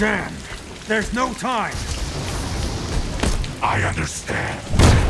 understand. There's no time. I understand.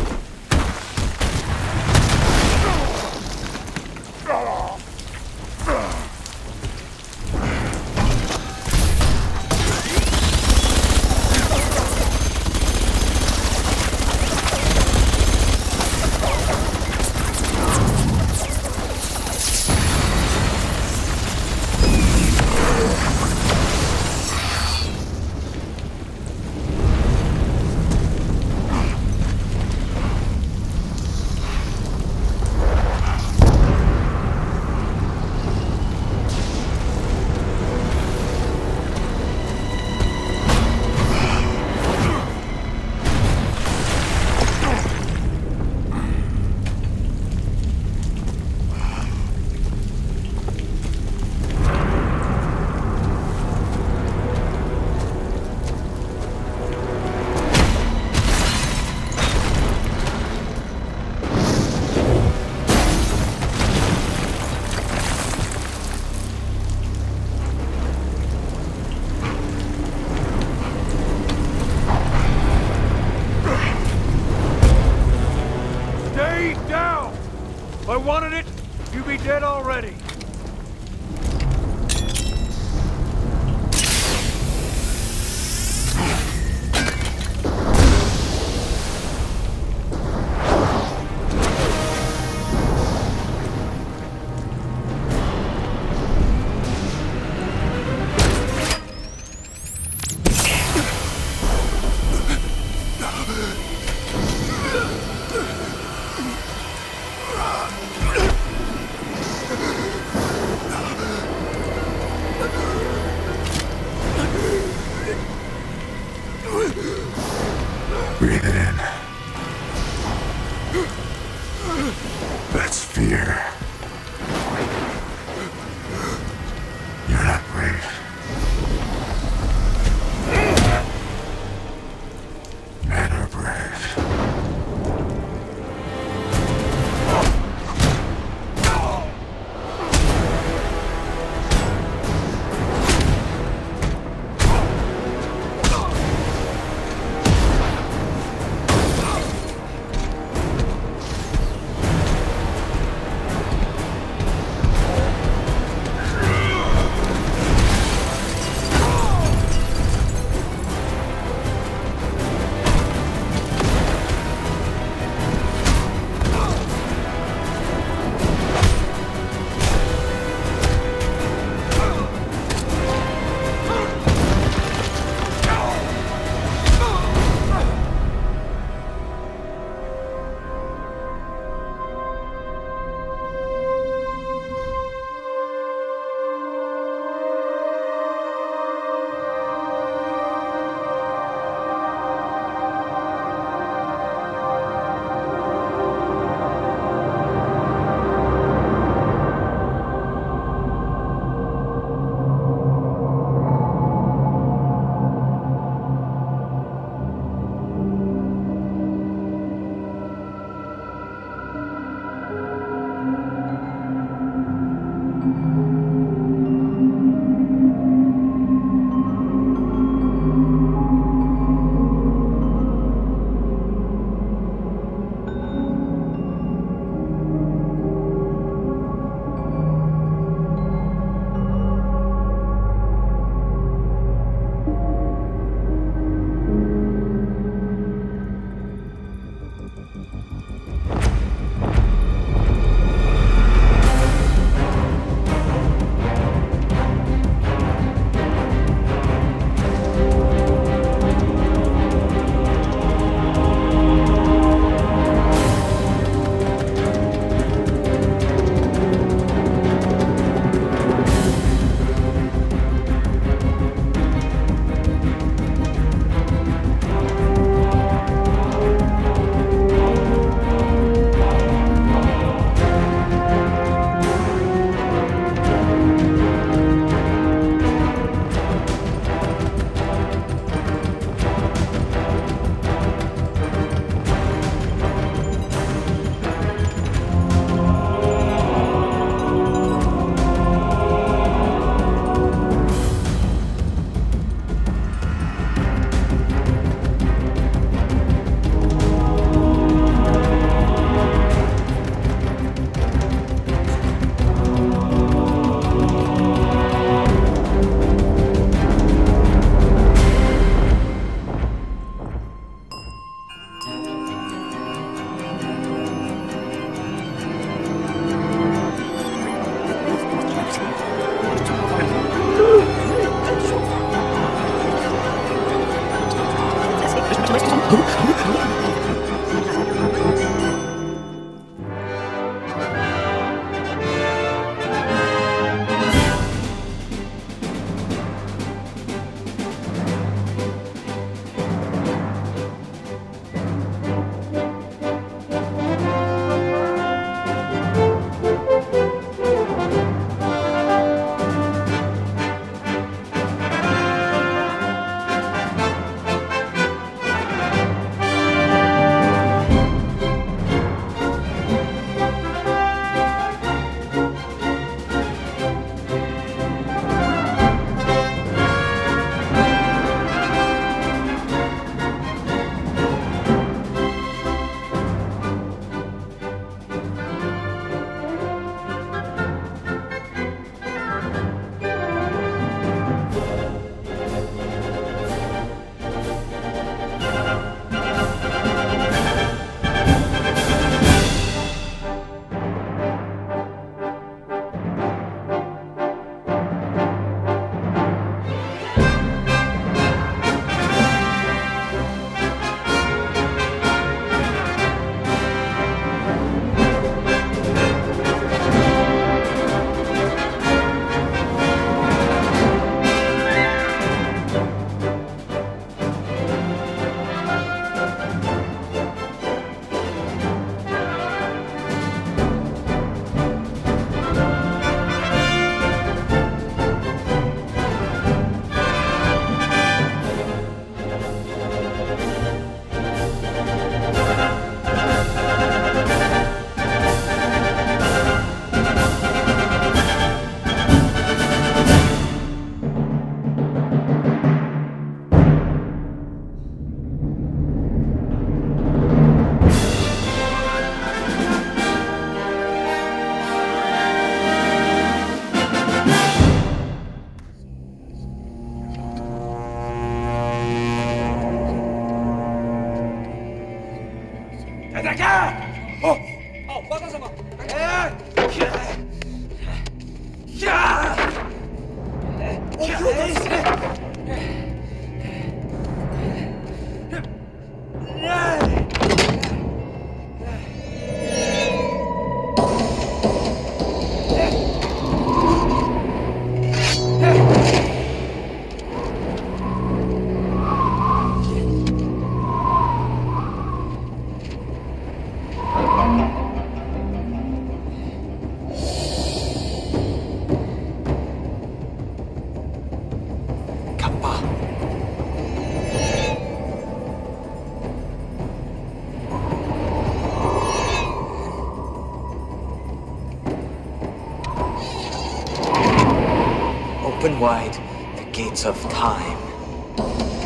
Open wide the gates of time.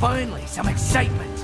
Finally, some excitement.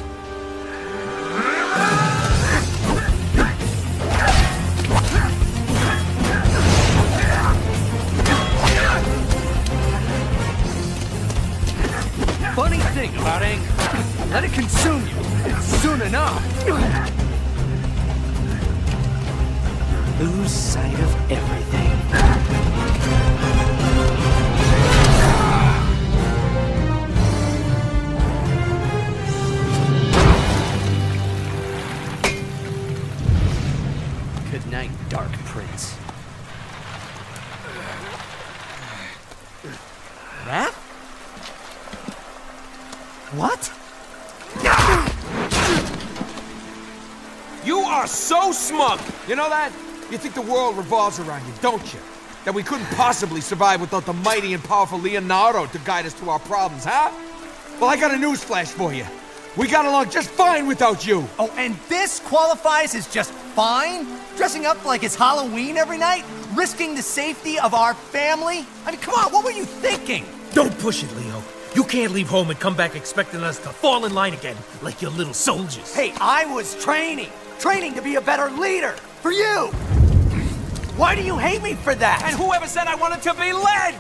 You know that? You think the world revolves around you, don't you? That we couldn't possibly survive without the mighty and powerful Leonardo to guide us through our problems, huh? Well, I got a newsflash for you. We got along just fine without you. Oh, and this qualifies as just fine? Dressing up like it's Halloween every night? Risking the safety of our family? I mean, come on, what were you thinking? Don't push it, Leo. You can't leave home and come back expecting us to fall in line again like your little soldiers. Hey, I was training. Training to be a better leader. For you. Why do you hate me for that? And whoever said I wanted to be led?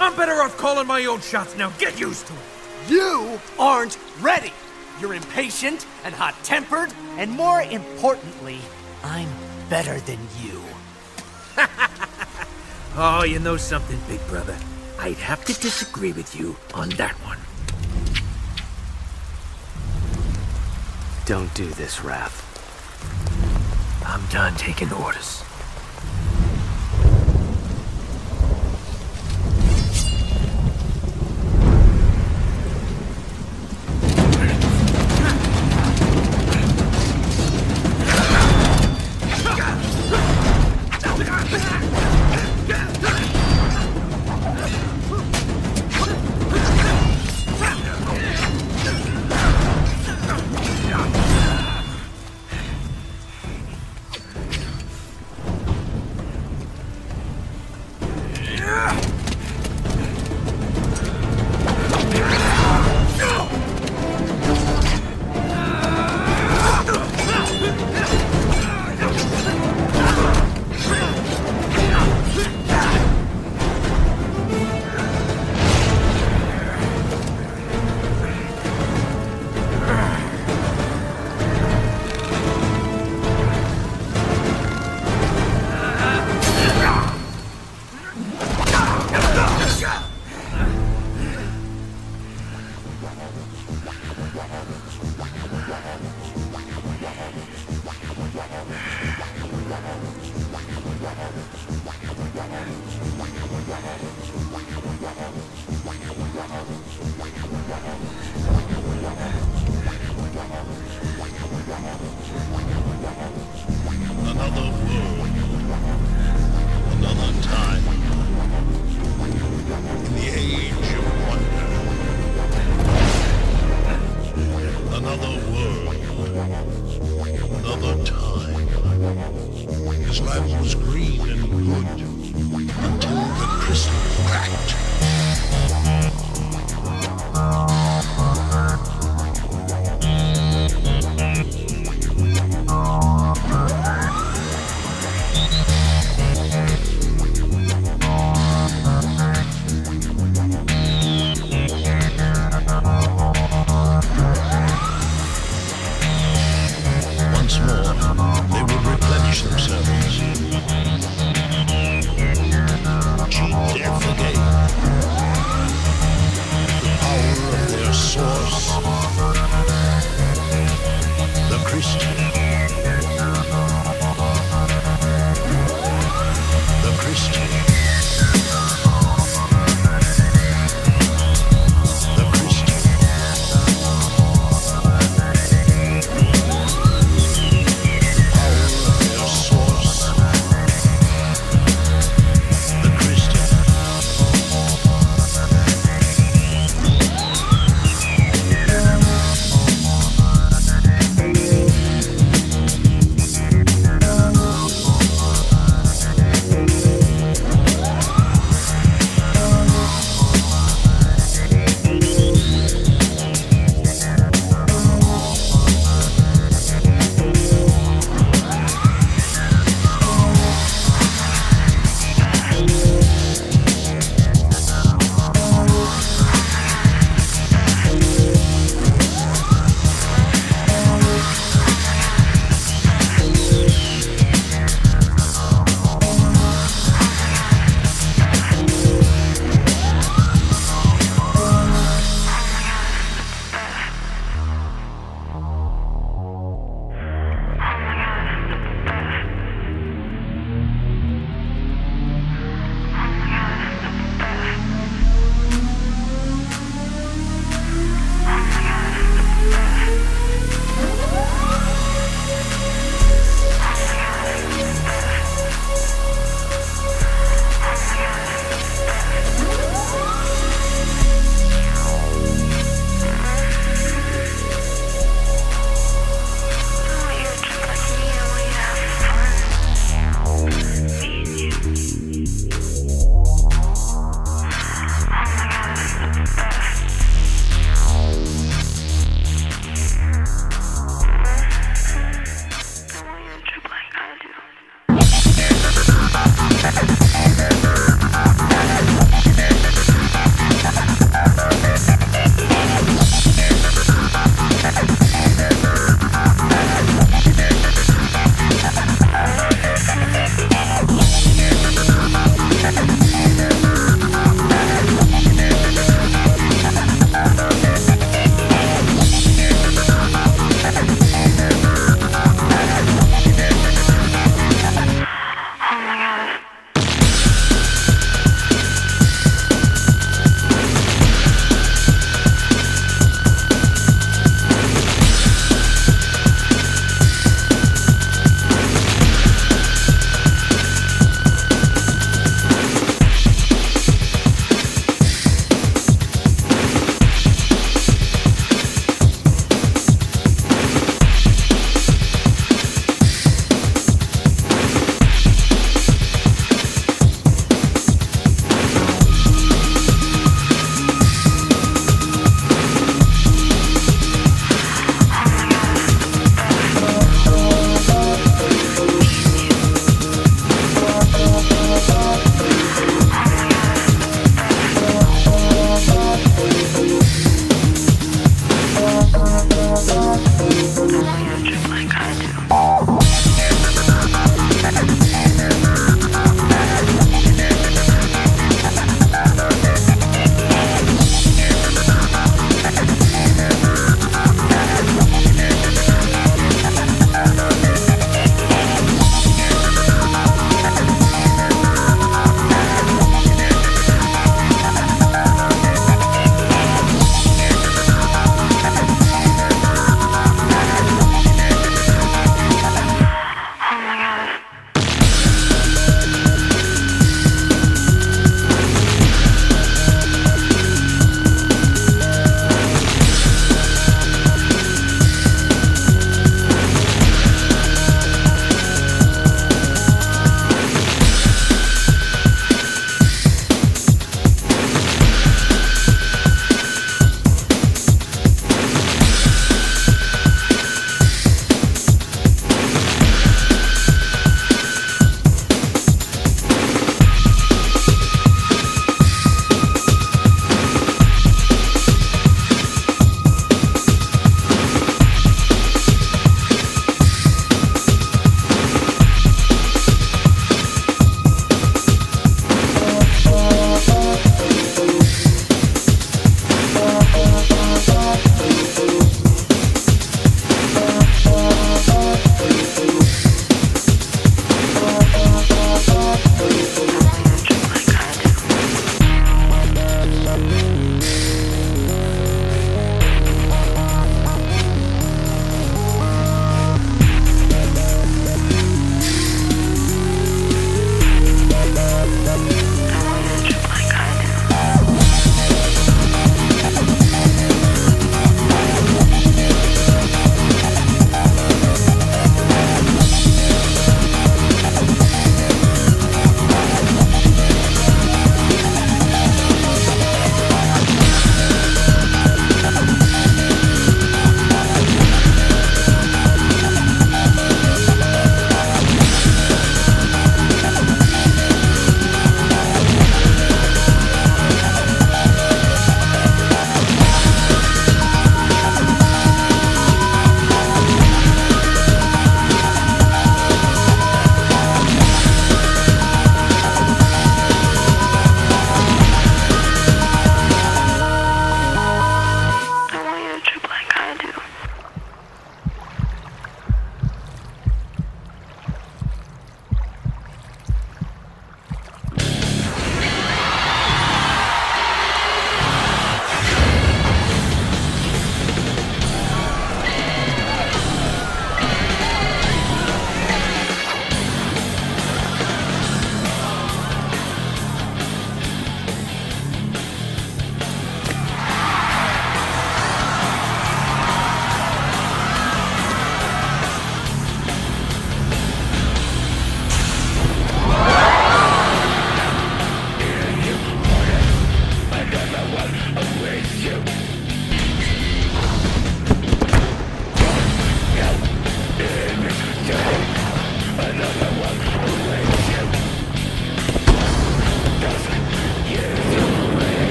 I'm better off calling my own shots now. Get used to it. You aren't ready. You're impatient and hot tempered, and more importantly, I'm better than you. Oh, you know something, big brother? I'd have to disagree with you on that one. Don't do this, Raph. I'm done taking orders. His life was green and good. Until the crystal